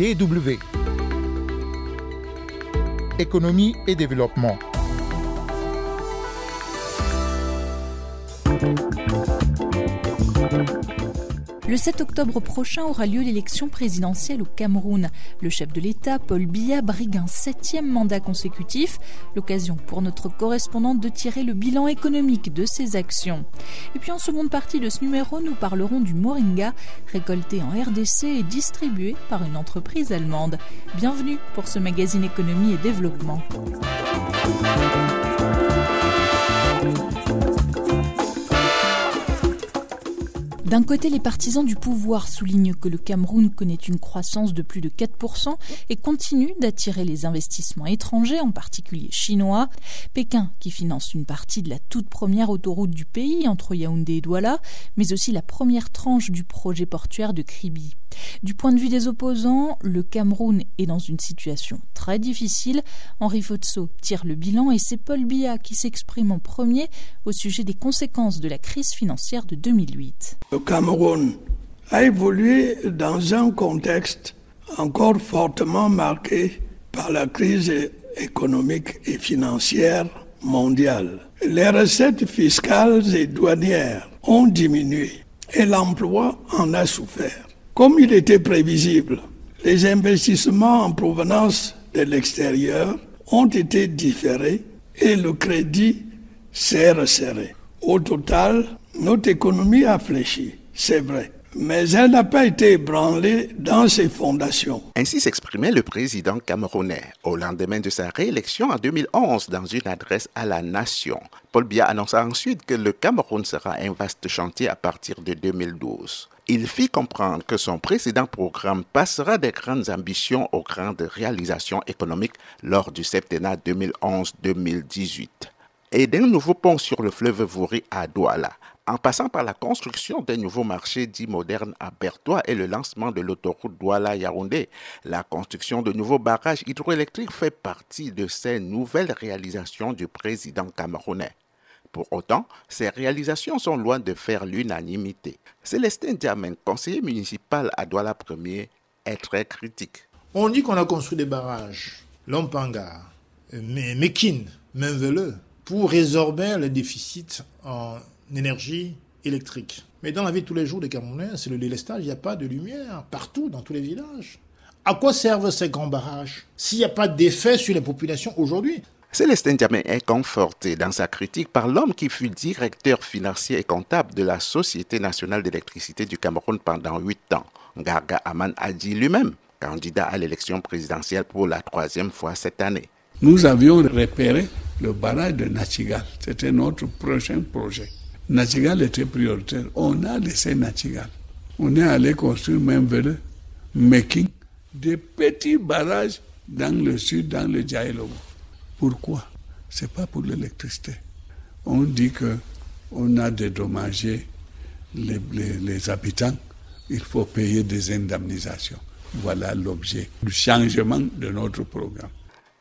DW. Économie et développement. Le 7 octobre prochain aura lieu l'élection présidentielle au Cameroun. Le chef de l'État, Paul Biya, brigue un septième mandat consécutif, l'occasion pour notre correspondante de tirer le bilan économique de ses actions. Et puis en seconde partie de ce numéro, nous parlerons du moringa, récolté en RDC et distribué par une entreprise allemande. Bienvenue pour ce magazine économie et développement. D'un côté, les partisans du pouvoir soulignent que le Cameroun connaît une croissance de plus de 4% et continue d'attirer les investissements étrangers, en particulier chinois. Pékin, qui finance une partie de la toute première autoroute du pays entre Yaoundé et Douala, mais aussi la première tranche du projet portuaire de Kribi. Du point de vue des opposants, le Cameroun est dans une situation très difficile. Henri Fotso tire le bilan et c'est Paul Biya qui s'exprime en premier au sujet des conséquences de la crise financière de 2008. Le Cameroun a évolué dans un contexte encore fortement marqué par la crise économique et financière mondiale. Les recettes fiscales et douanières ont diminué et l'emploi en a souffert. Comme il était prévisible, les investissements en provenance de l'extérieur ont été différés et le crédit s'est resserré. Au total, notre économie a fléchi, c'est vrai, mais elle n'a pas été ébranlée dans ses fondations. Ainsi s'exprimait le président camerounais au lendemain de sa réélection en 2011 dans une adresse à la nation. Paul Biya annonça ensuite que le Cameroun sera un vaste chantier à partir de 2012 il fit comprendre que son précédent programme passera des grandes ambitions aux grandes réalisations économiques lors du septennat 2011-2018 et d'un nouveau pont sur le fleuve Vouri à Douala, en passant par la construction d'un nouveau marché dit moderne à Bertois et le lancement de l'autoroute Douala-Yaoundé. La construction de nouveaux barrages hydroélectriques fait partie de ces nouvelles réalisations du président camerounais. Pour autant, ces réalisations sont loin de faire l'unanimité. Célestin Diamen, conseiller municipal à Douala 1er, est très critique. On dit qu'on a construit des barrages, Lompanga, Mekin, Menveleux, pour résorber le déficit en énergie électrique. Mais dans la vie de tous les jours des Camerounais, c'est le délestage, il n'y a pas de lumière partout, dans tous les villages. À quoi servent ces grands barrages s'il n'y a pas d'effet sur les populations aujourd'hui? Célestin Diamé est conforté dans sa critique par l'homme qui fut directeur financier et comptable de la Société nationale d'électricité du Cameroun pendant huit ans. Garga Aman a dit lui-même, candidat à l'élection présidentielle pour la troisième fois cette année. Nous avions repéré le barrage de Nachigal. C'était notre prochain projet. Nachigal était prioritaire. On a laissé Nachigal. On est allé construire même vers Meking des petits barrages dans le sud, dans le Djaïlobo. Pourquoi? C'est pas pour l'électricité. On dit que on a dédommagé les, les, habitants, il faut payer des indemnisations. Voilà l'objet du changement de notre programme.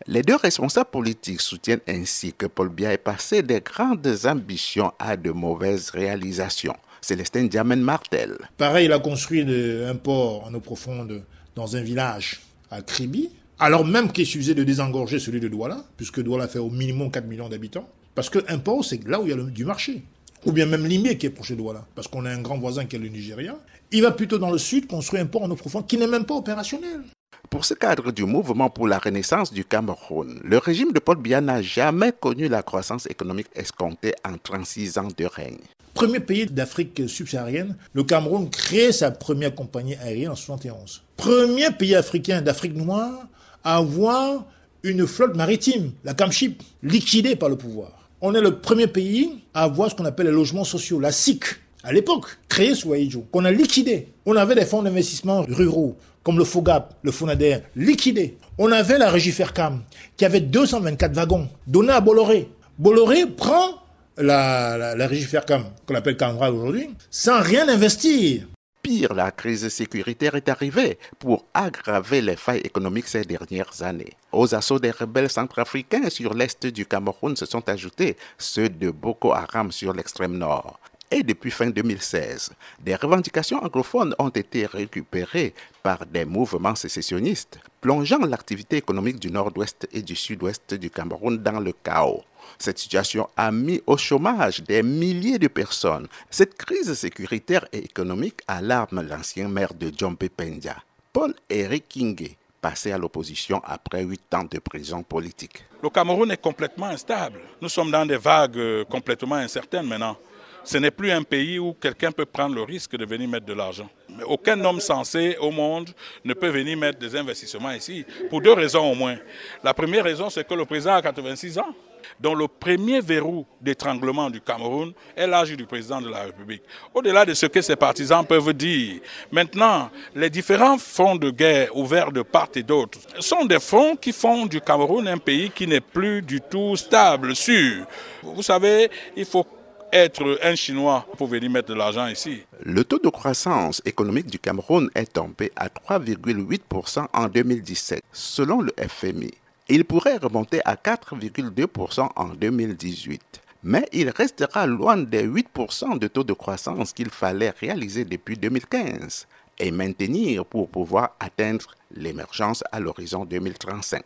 Les deux responsables politiques soutiennent ainsi que Paul Biya est passé des grandes ambitions à de mauvaises réalisations. Célestin Diamen Martel. Pareil, il a construit un port en eau profonde dans un village à Kribi, alors même qu'il suffisait de désengorger celui de Douala, puisque Douala fait au minimum 4 millions d'habitants, parce que port, c'est là où il y a du marché. Ou bien même Limé qui est proche de Douala, parce qu'on a un grand voisin qui est le Nigeria. Il va plutôt dans le sud construire un port en eau profonde qui n'est même pas opérationnel. Pour ce cadre du mouvement pour la renaissance du Cameroun, le régime de Paul Biya n'a jamais connu la croissance économique escomptée en 36 ans de règne. Premier pays d'Afrique subsaharienne, le Cameroun crée sa première compagnie aérienne en 71. Premier pays africain d'Afrique noire avoir une flotte maritime, la Camship, liquidée par le pouvoir. On est le premier pays à avoir ce qu'on appelle les logements sociaux, la SIC, à l'époque, créé sous Aïdjo, qu'on a liquidé. On avait des fonds d'investissement ruraux, comme le FOGAP, le FONADER, liquidés. On avait la régie Fercam, qui avait 224 wagons, donnés à Bolloré. Bolloré prend la, régie Fercam, qu'on appelle Camra aujourd'hui, sans rien investir. Pire, la crise sécuritaire est arrivée pour aggraver les failles économiques ces dernières années. Aux assauts des rebelles centrafricains sur l'est du Cameroun se sont ajoutés ceux de Boko Haram sur l'extrême nord. Et depuis fin 2016. Des revendications anglophones ont été récupérées par des mouvements sécessionnistes, plongeant l'activité économique du nord-ouest et du sud-ouest du Cameroun dans le chaos. Cette situation a mis au chômage des milliers de personnes. Cette crise sécuritaire et économique alarme l'ancien maire de Djompe Pendia, Paul-Éric Kingé, passé à l'opposition après huit ans de prison politique. Le Cameroun est complètement instable. Nous sommes dans des vagues euh, complètement incertaines maintenant. Ce n'est plus un pays où quelqu'un peut prendre le risque de venir mettre de l'argent. Aucun homme sensé au monde ne peut venir mettre des investissements ici, pour deux raisons au moins. La première raison, c'est que le président a 86 ans dont le premier verrou d'étranglement du Cameroun est l'âge du président de la République. Au-delà de ce que ses partisans peuvent dire, maintenant, les différents fronts de guerre ouverts de part et d'autre sont des fronts qui font du Cameroun un pays qui n'est plus du tout stable, sûr. Vous savez, il faut être un Chinois pour venir mettre de l'argent ici. Le taux de croissance économique du Cameroun est tombé à 3,8% en 2017, selon le FMI. Il pourrait remonter à 4,2% en 2018 mais il restera loin des 8% de taux de croissance qu'il fallait réaliser depuis 2015 et maintenir pour pouvoir atteindre l'émergence à l'horizon 2035.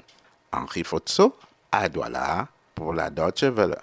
Henri Fotso, à Douala, pour la Deutsche Welle.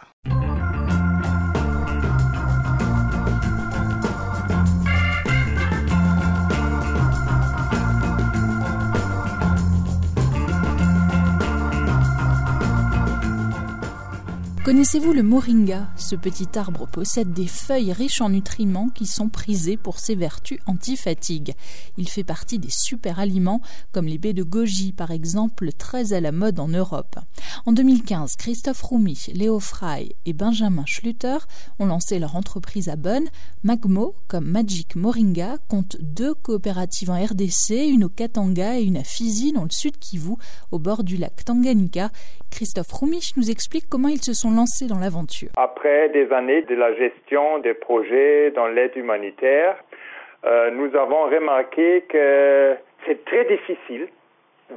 Connaissez-vous le moringa? Ce petit arbre possède des feuilles riches en nutriments qui sont prisées pour ses vertus anti-fatigue. Il fait partie des super aliments comme les baies de goji par exemple, très à la mode en Europe. En 2015, Christophe Roumi, Léo Fry et Benjamin Schluter ont lancé leur entreprise à Bonn. Magmo, comme Magic Moringa, compte deux coopératives en RDC, une au Katanga et une à Fizi dans le sud Kivu, au bord du lac Tanganyika. Christophe Roumich nous explique comment ils se sont Après des années de la gestion des projets dans l'aide humanitaire, euh, nous avons remarqué que c'est très difficile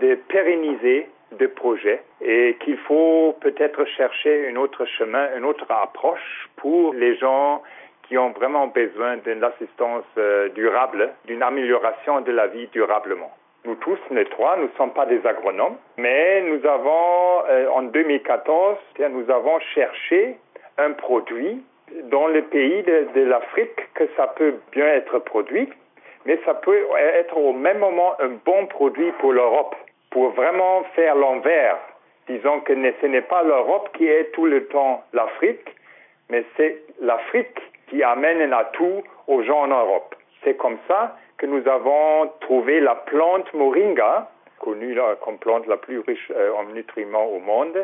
de pérenniser des projets et qu'il faut peut-être chercher un autre chemin, une autre approche pour les gens qui ont vraiment besoin d'une assistance euh, durable, d'une amélioration de la vie durablement. Nous tous, les trois, nous ne sommes pas des agronomes, mais nous avons, euh, en 2014, nous avons cherché un produit dans le pays de, de l'Afrique que ça peut bien être produit, mais ça peut être au même moment un bon produit pour l'Europe, pour vraiment faire l'envers. Disons que ce n'est pas l'Europe qui est tout le temps l'Afrique, mais c'est l'Afrique qui amène un atout aux gens en Europe. C'est comme ça que nous avons trouvé la plante moringa, connue comme plante la plus riche euh, en nutriments au monde.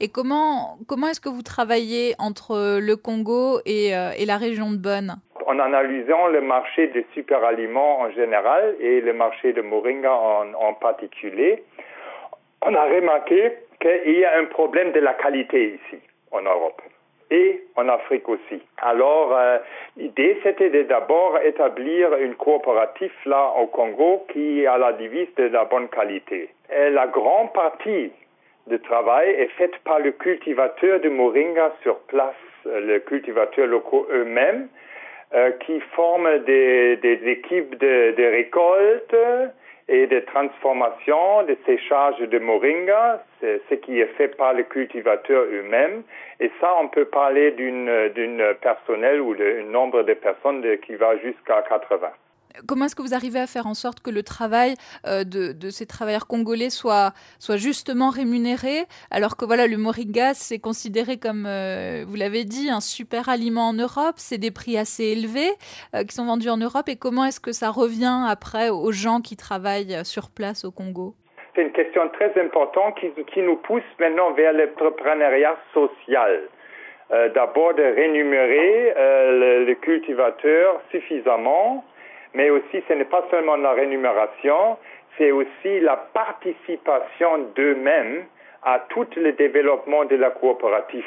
Et comment, comment est-ce que vous travaillez entre le Congo et, euh, et la région de Bonn? En analysant le marché des superaliments en général et le marché de moringa en, en particulier, on a remarqué qu'il y a un problème de la qualité ici en Europe et en Afrique aussi. Alors, euh, l'idée, c'était d'abord établir une coopérative là au Congo qui a la devise de la bonne qualité. La grande partie du travail est faite par le cultivateur de moringa sur place, euh, les cultivateurs locaux eux-mêmes, euh, qui forment des, des équipes de, de récolte, et de transformation, de séchage de moringa, c'est ce qui est fait par les cultivateurs eux-mêmes. Et ça, on peut parler d'une personnel ou d'un nombre de personnes qui va jusqu'à 80. Comment est-ce que vous arrivez à faire en sorte que le travail euh, de, ces travailleurs congolais soit, soit justement rémunéré, alors que voilà, le moringa, c'est considéré comme, euh, vous l'avez dit, un super aliment en Europe, c'est des prix assez élevés euh, qui sont vendus en Europe, et comment est-ce que ça revient après aux gens qui travaillent sur place au Congo? C'est une question très importante qui, nous pousse maintenant vers l'entrepreneuriat social. D'abord de rémunérer le, le cultivateur suffisamment mais aussi ce n'est pas seulement la rémunération, c'est aussi la participation d'eux-mêmes à tout le développement de la coopérative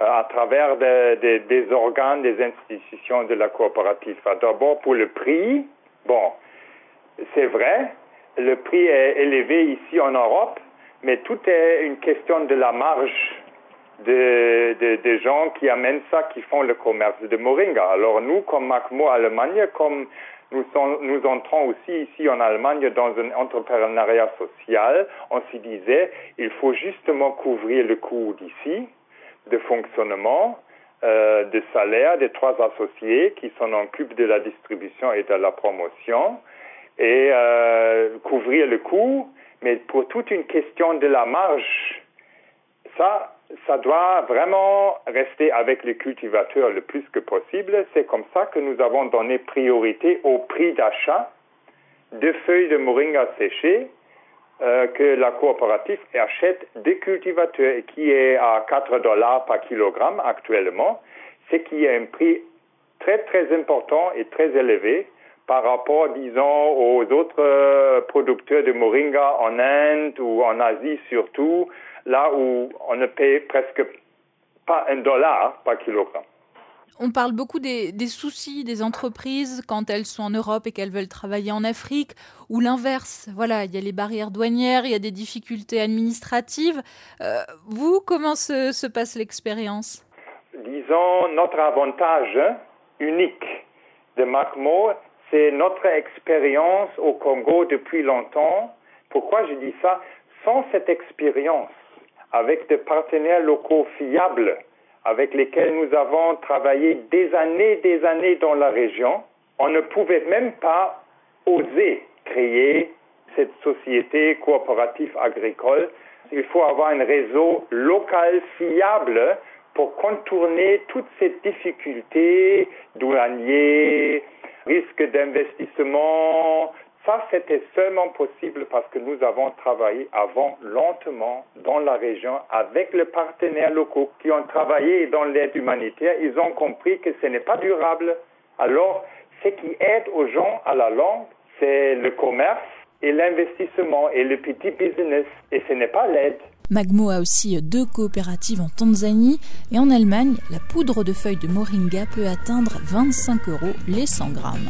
euh, à travers des organes, des institutions de la coopérative. D'abord pour le prix, bon, c'est vrai, le prix est élevé ici en Europe, mais tout est une question de la marge des gens qui amènent ça, qui font le commerce de moringa. Alors nous, comme Macmo Allemagne, comme nous, nous entrons aussi ici en Allemagne dans un entrepreneuriat social, on s'y disait, il faut justement couvrir le coût d'ici, de fonctionnement, euh, de salaire des trois associés qui s'en occupent de la distribution et de la promotion, et euh, couvrir le coût, mais pour toute une question de la marge, ça, ça doit vraiment rester avec les cultivateurs le plus que possible. C'est comme ça que nous avons donné priorité au prix d'achat de feuilles de moringa séchées euh, que la coopérative achète des cultivateurs et qui est à 4 dollars par kilogramme actuellement, c'est qu'il y a un prix très très important et très élevé par rapport, disons, aux autres euh, producteurs de moringa en Inde ou en Asie surtout, là où on ne paye presque pas un dollar par kilogramme. On parle beaucoup des, soucis des entreprises quand elles sont en Europe et qu'elles veulent travailler en Afrique, ou l'inverse. Voilà, il y a les barrières douanières, il y a des difficultés administratives. Euh, vous, comment se, passe l'expérience? Disons, notre avantage unique de MacMo, c'est notre expérience au Congo depuis longtemps. Pourquoi je dis ça? Sans cette expérience, avec des partenaires locaux fiables, avec lesquels nous avons travaillé des années, des années dans la région, on ne pouvait même pas oser créer cette société coopérative agricole. Il faut avoir un réseau local fiable pour contourner toutes ces difficultés douaniers, risques d'investissement, ça, c'était seulement possible parce que nous avons travaillé avant lentement dans la région avec les partenaires locaux qui ont travaillé dans l'aide humanitaire. Ils ont compris que ce n'est pas durable. Alors, ce qui aide aux gens à la langue, c'est le commerce et l'investissement et le petit business. Et ce n'est pas l'aide. Magmo a aussi deux coopératives en Tanzanie et en Allemagne, la poudre de feuilles de moringa peut atteindre 25 euros les 100 grammes.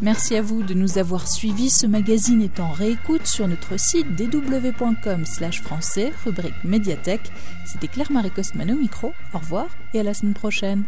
Merci à vous de nous avoir suivis. Ce magazine est en réécoute sur notre site dw.com français, rubrique médiathèque. C'était Claire-Marie Cosman au micro. Au revoir et à la semaine prochaine.